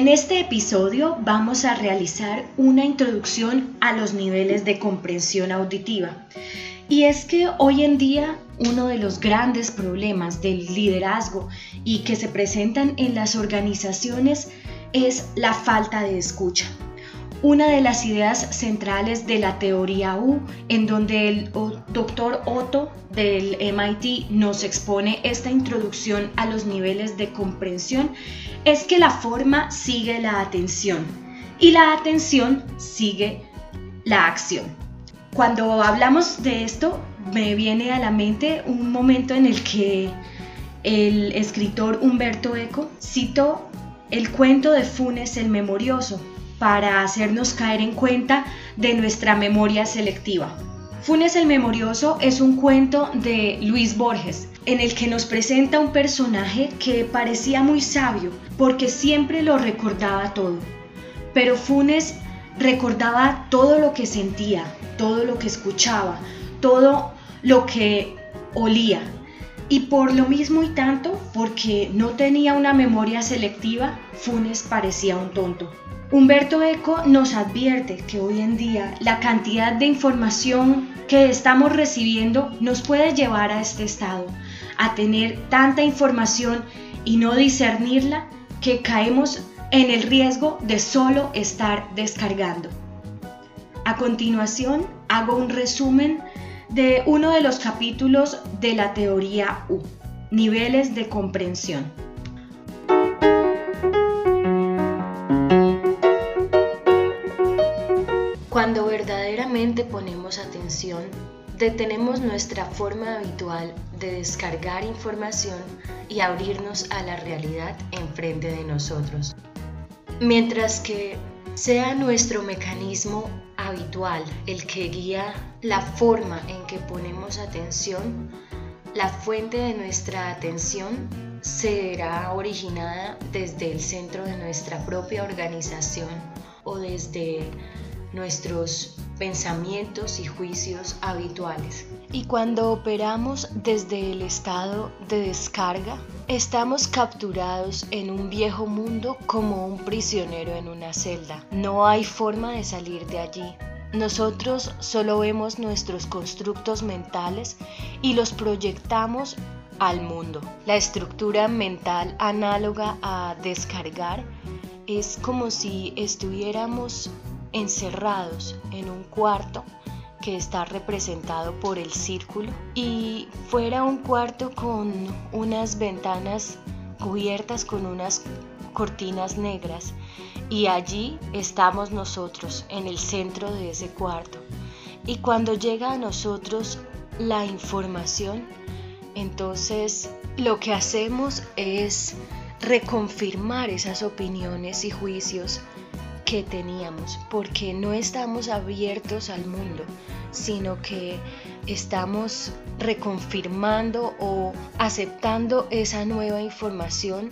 En este episodio vamos a realizar una introducción a los niveles de comprensión auditiva. Y es que hoy en día uno de los grandes problemas del liderazgo y que se presentan en las organizaciones es la falta de escucha. Una de las ideas centrales de la teoría U, en donde el doctor Otto del MIT nos expone esta introducción a los niveles de comprensión, es que la forma sigue la atención y la atención sigue la acción. Cuando hablamos de esto, me viene a la mente un momento en el que el escritor Humberto Eco citó el cuento de Funes el Memorioso para hacernos caer en cuenta de nuestra memoria selectiva. Funes el Memorioso es un cuento de Luis Borges en el que nos presenta un personaje que parecía muy sabio porque siempre lo recordaba todo. Pero Funes recordaba todo lo que sentía, todo lo que escuchaba, todo lo que olía. Y por lo mismo y tanto, porque no tenía una memoria selectiva, Funes parecía un tonto. Humberto Eco nos advierte que hoy en día la cantidad de información que estamos recibiendo nos puede llevar a este estado, a tener tanta información y no discernirla que caemos en el riesgo de solo estar descargando. A continuación, hago un resumen de uno de los capítulos de la teoría U, niveles de comprensión. Ponemos atención, detenemos nuestra forma habitual de descargar información y abrirnos a la realidad enfrente de nosotros. Mientras que sea nuestro mecanismo habitual el que guía la forma en que ponemos atención, la fuente de nuestra atención será originada desde el centro de nuestra propia organización o desde nuestros pensamientos y juicios habituales. Y cuando operamos desde el estado de descarga, estamos capturados en un viejo mundo como un prisionero en una celda. No hay forma de salir de allí. Nosotros solo vemos nuestros constructos mentales y los proyectamos al mundo. La estructura mental análoga a descargar es como si estuviéramos encerrados en un cuarto que está representado por el círculo y fuera un cuarto con unas ventanas cubiertas con unas cortinas negras. Y allí estamos nosotros en el centro de ese cuarto. Y cuando llega a nosotros la información entonces lo que hacemos es reconfirmar esas opiniones y juicios que teníamos, porque no estamos abiertos al mundo, sino que estamos reconfirmando o aceptando esa nueva información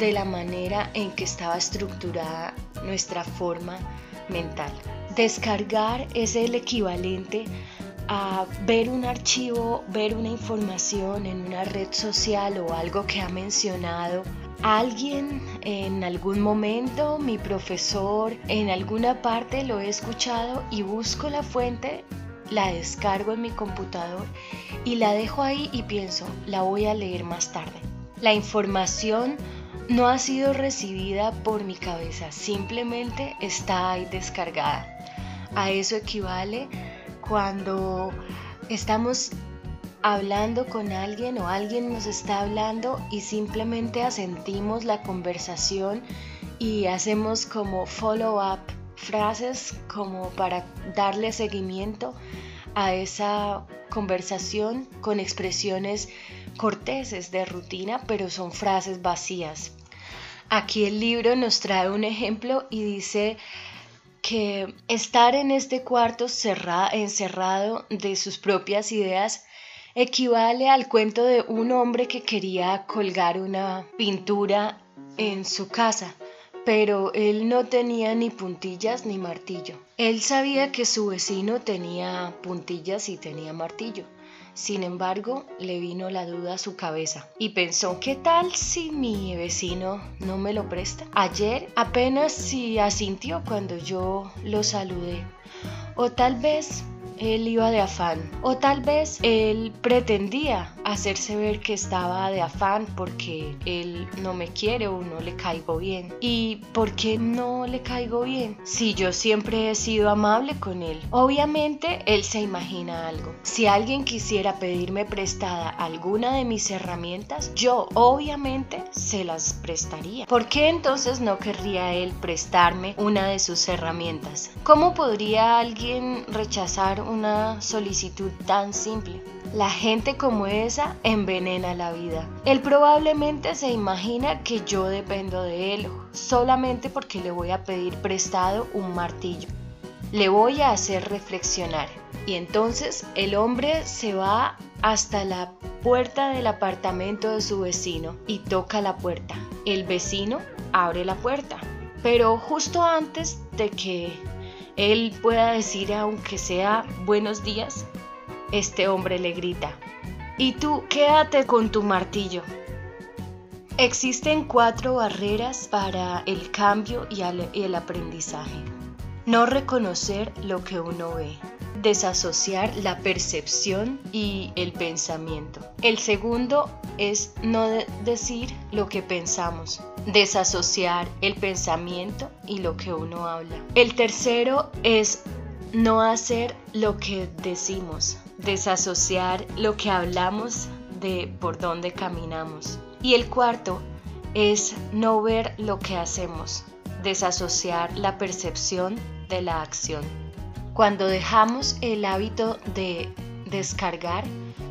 de la manera en que estaba estructurada nuestra forma mental. Descargar es el equivalente a ver un archivo, ver una información en una red social o algo que ha mencionado alguien en algún momento, mi profesor, en alguna parte lo he escuchado y busco la fuente, la descargo en mi computador y la dejo ahí y pienso, la voy a leer más tarde. La información no ha sido recibida por mi cabeza, simplemente está ahí descargada. A eso equivale cuando estamos hablando con alguien o alguien nos está hablando y simplemente asentimos la conversación y hacemos como follow-up frases como para darle seguimiento a esa conversación con expresiones corteses de rutina, pero son frases vacías. Aquí el libro nos trae un ejemplo y dice que estar en este cuarto encerrado de sus propias ideas equivale al cuento de un hombre que quería colgar una pintura en su casa, pero él no tenía ni puntillas ni martillo. Él sabía que su vecino tenía puntillas y tenía martillo. Sin embargo, le vino la duda a su cabeza y pensó, ¿qué tal si mi vecino no me lo presta? Ayer apenas si asintió cuando yo lo saludé. O tal vez él iba de afán. O tal vez él pretendía hacerse ver que estaba de afán porque él no me quiere o no le caigo bien. ¿Y por qué no le caigo bien? Si yo siempre he sido amable con él. Obviamente él se imagina algo. Si alguien quisiera pedirme prestada alguna de mis herramientas, yo obviamente se las prestaría. ¿Por qué entonces no querría él prestarme una de sus herramientas? ¿Cómo podría alguien rechazar una solicitud tan simple. La gente como esa envenena la vida. Él probablemente se imagina que yo dependo de él solamente porque le voy a pedir prestado un martillo. Le voy a hacer reflexionar. Y entonces el hombre se va hasta la puerta del apartamento de su vecino y toca la puerta. El vecino abre la puerta. Pero justo antes de que él pueda decir, aunque sea buenos días, este hombre le grita, y tú quédate con tu martillo. Existen cuatro barreras para el cambio y el aprendizaje. No reconocer lo que uno ve. Desasociar la percepción y el pensamiento. El segundo es no decir lo que pensamos desasociar el pensamiento y lo que uno habla. El tercero es no hacer lo que decimos, desasociar lo que hablamos de por dónde caminamos. Y el cuarto es no ver lo que hacemos, desasociar la percepción de la acción. Cuando dejamos el hábito de descargar,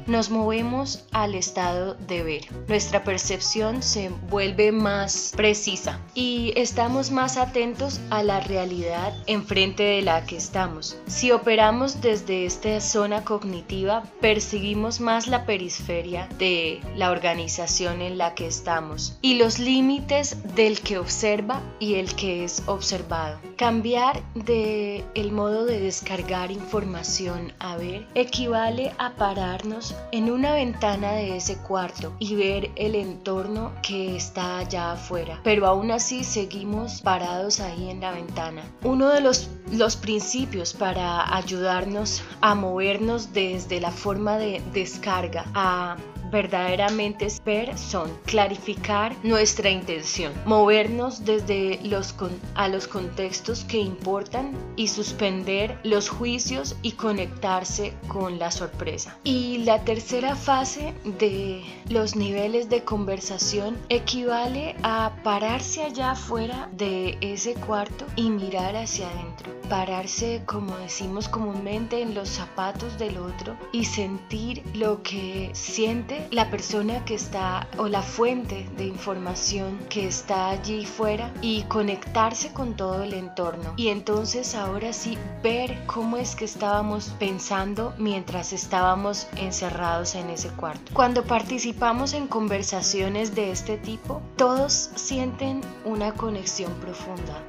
nos movemos al estado de ver. Nuestra percepción se vuelve más precisa y estamos más atentos a la realidad enfrente de la que estamos. Si operamos desde esta zona cognitiva, perseguimos más la periferia de la organización en la que estamos y los límites del que observa y el que es observado. Cambiar de el modo de descargar información a ver equivale a pararnos en una ventana de ese cuarto y ver el entorno que está allá afuera. Pero aún así seguimos parados ahí en la ventana. Uno de los, los principios para ayudarnos a movernos desde la forma de descarga a verdaderamente ver son clarificar nuestra intención, movernos desde los a los contextos que importan y suspender los juicios y conectarse con la sorpresa. Y la tercera fase de los niveles de conversación equivale a pararse allá afuera de ese cuarto y mirar hacia adentro. Pararse, como decimos comúnmente, en los zapatos del otro y sentir lo que siente la persona que está o la fuente de información que está allí fuera y conectarse con todo el entorno. Y entonces ahora sí ver cómo es que estábamos pensando mientras estábamos encerrados en ese cuarto. Cuando participamos en conversaciones de este tipo, todos sienten una conexión profunda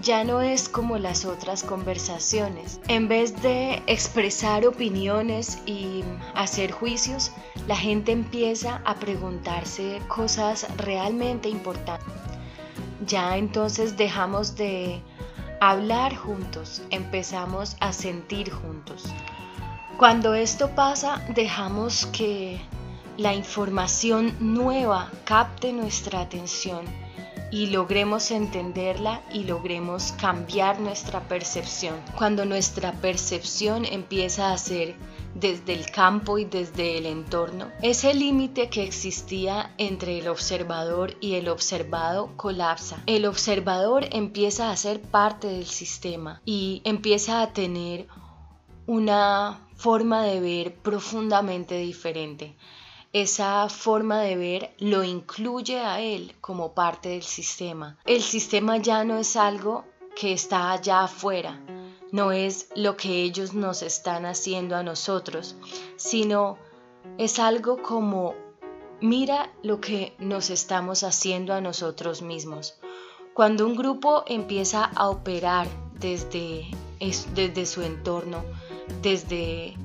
ya no es como las otras conversaciones. En vez de expresar opiniones y hacer juicios, la gente empieza a preguntarse cosas realmente importantes. Ya entonces dejamos de hablar juntos, empezamos a sentir juntos. Cuando esto pasa, dejamos que la información nueva capte nuestra atención y logremos entenderla y logremos cambiar nuestra percepción. Cuando nuestra percepción empieza a ser desde el campo y desde el entorno, ese límite que existía entre el observador y el observado colapsa. El observador empieza a ser parte del sistema y empieza a tener una forma de ver profundamente diferente esa forma de ver lo incluye a él como parte del sistema. El sistema ya no es algo que está allá afuera, no es lo que ellos nos están haciendo a nosotros, sino es algo como mira lo que nos estamos haciendo a nosotros mismos. Cuando un grupo empieza a operar desde, desde su entorno, desde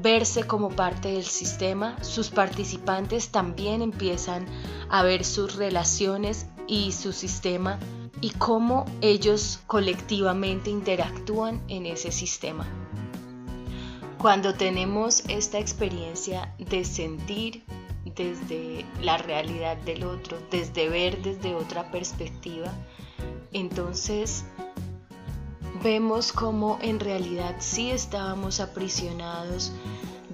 verse como parte del sistema, sus participantes también empiezan a ver sus relaciones y su sistema y cómo ellos colectivamente interactúan en ese sistema. Cuando tenemos esta experiencia de sentir desde la realidad del otro, desde ver desde otra perspectiva, entonces vemos cómo en realidad sí estábamos aprisionados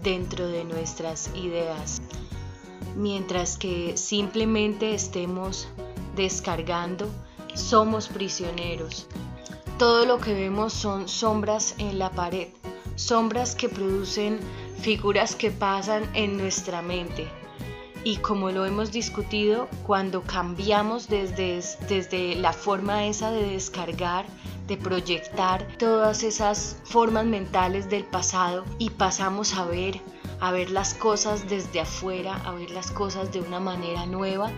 dentro de nuestras ideas, mientras que simplemente estemos descargando, somos prisioneros. Todo lo que vemos son sombras en la pared, sombras que producen figuras que pasan en nuestra mente. Y como lo hemos discutido, cuando cambiamos desde, desde la forma esa de descargar, de proyectar todas esas formas mentales del pasado y pasamos a ver, a ver las cosas desde afuera, a ver las cosas de una manera nueva,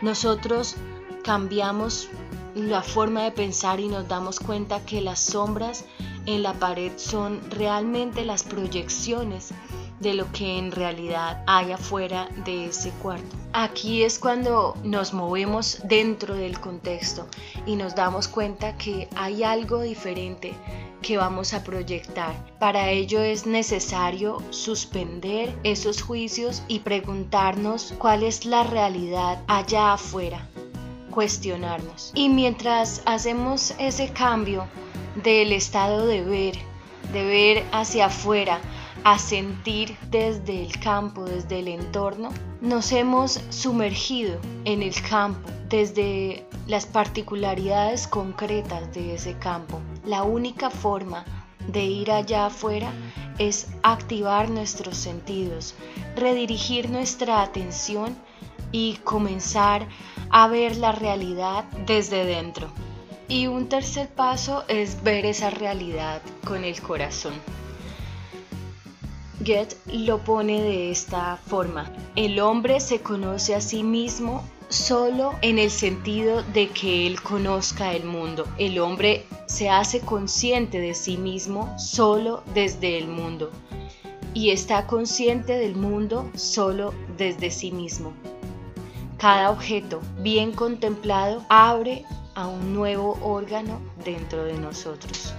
nosotros cambiamos la forma de pensar y nos damos cuenta que las sombras en la pared son realmente las proyecciones de lo que en realidad hay afuera de ese cuarto. Aquí es cuando nos movemos dentro del contexto y nos damos cuenta que hay algo diferente que vamos a proyectar. Para ello es necesario suspender esos juicios y preguntarnos cuál es la realidad allá afuera, cuestionarnos. Y mientras hacemos ese cambio del estado de ver, de ver hacia afuera, a sentir desde el campo, desde el entorno, nos hemos sumergido en el campo desde las particularidades concretas de ese campo. La única forma de ir allá afuera es activar nuestros sentidos, redirigir nuestra atención y comenzar a ver la realidad desde dentro. Y un tercer paso es ver esa realidad con el corazón. Goethe lo pone de esta forma. El hombre se conoce a sí mismo solo en el sentido de que él conozca el mundo. El hombre se hace consciente de sí mismo solo desde el mundo y está consciente del mundo solo desde sí mismo. Cada objeto bien contemplado abre a un nuevo órgano dentro de nosotros.